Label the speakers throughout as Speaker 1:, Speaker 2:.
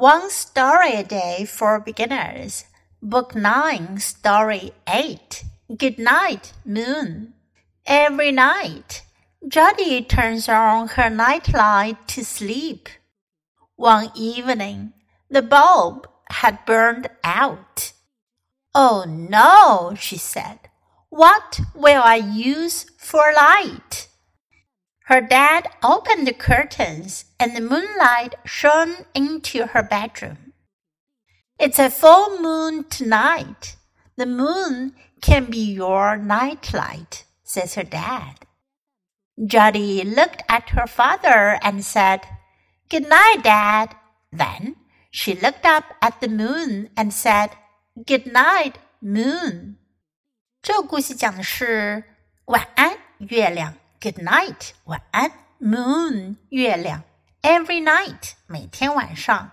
Speaker 1: One Story a Day for Beginners, Book 9, Story 8. Good night, Moon. Every night, Jody turns on her nightlight to sleep. One evening, the bulb had burned out. Oh no, she said. What will I use for light? Her dad opened the curtains and the moonlight shone into her bedroom. It's a full moon tonight. The moon can be your nightlight, says her dad. Jody looked at her father and said, Good night, Dad. Then she looked up at the moon and said, Good night, moon. 这个故事讲的是晚安，月亮。 Good night，晚安。Moon，月亮。Every night，每天晚上。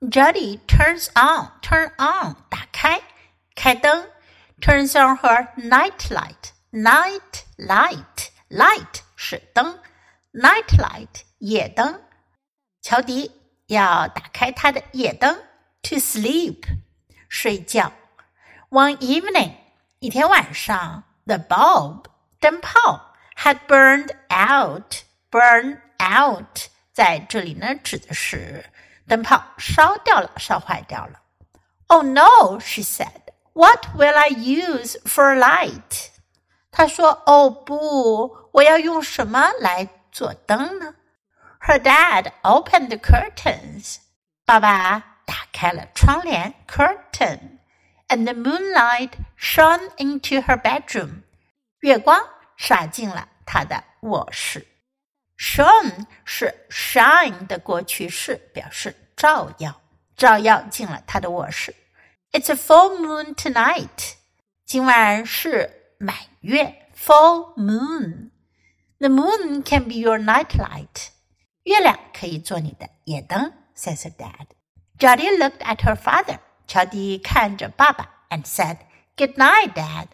Speaker 1: Jody turns on，turn on，打开，开灯。Turns on her night light，night light，light 是灯，night light 夜灯。乔迪要打开他的夜灯，to sleep，睡觉。One evening，一天晚上，the bulb，灯泡。 had burned out. Burn out 在这里呢，指的是灯泡烧掉了，烧坏掉了。Oh no, she said. What will I use for light? 她说：“哦不，我要用什么来做灯呢？” Her dad opened the curtains. 爸爸打开了窗帘 curtain, and the moonlight shone into her bedroom. 月光 洒进了他的卧室。Shone 是 shine 的过去式，表示照耀，照耀进了他的卧室。It's a full moon tonight。今晚是满月，full moon。The moon can be your nightlight。月亮可以做你的夜灯，says her dad。Jody looked at her father。乔迪看着爸爸，and said, "Good night, Dad."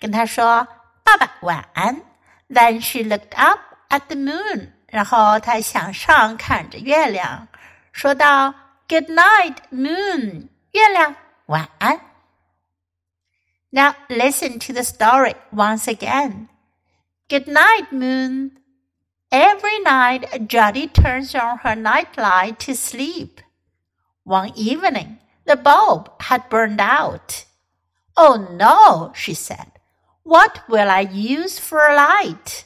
Speaker 1: 跟他说。 爸爸晚安。Then she looked up at the moon，然后她向上看着月亮，说道：“Good night, moon，月亮晚安。” Now listen to the story once again. Good night, moon. Every night, Jody turns on her nightlight to sleep. One evening, the bulb had burned out. Oh no, she said. What will I use for a light?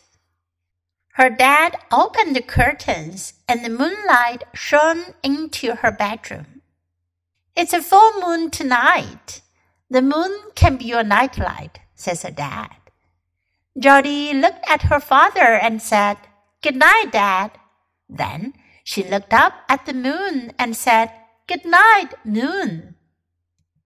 Speaker 1: Her dad opened the curtains and the moonlight shone into her bedroom. It's a full moon tonight. The moon can be your nightlight, says her dad. Jody looked at her father and said, Good night, Dad. Then she looked up at the moon and said, Good night, moon.